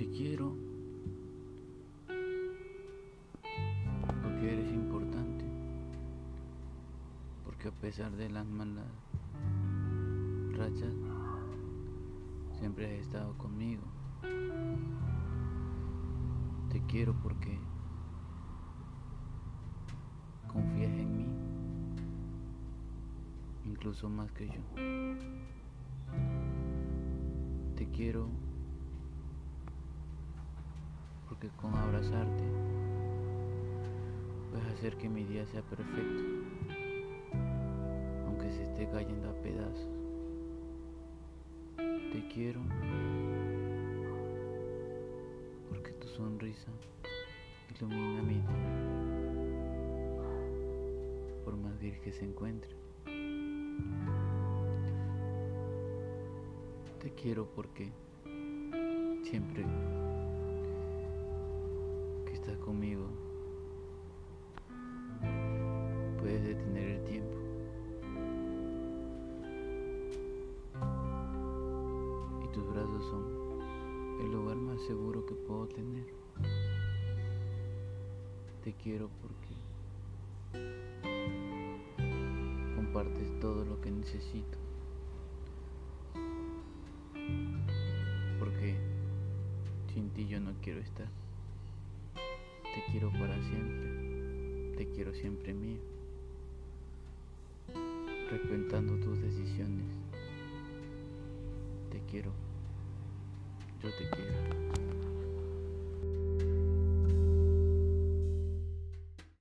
te quiero, porque eres importante, porque a pesar de las malas rachas, siempre has estado conmigo. Te quiero porque confías en mí, incluso más que yo. Te quiero porque con abrazarte puedes hacer que mi día sea perfecto, aunque se esté cayendo a pedazos. Te quiero porque tu sonrisa ilumina mi día, por más gris que se encuentre. Te quiero porque siempre que conmigo puedes detener el tiempo. Y tus brazos son el lugar más seguro que puedo tener. Te quiero porque compartes todo lo que necesito. Porque sin ti yo no quiero estar. Te quiero para siempre. Te quiero siempre mío. Respetando tus decisiones. Te quiero. Yo te quiero.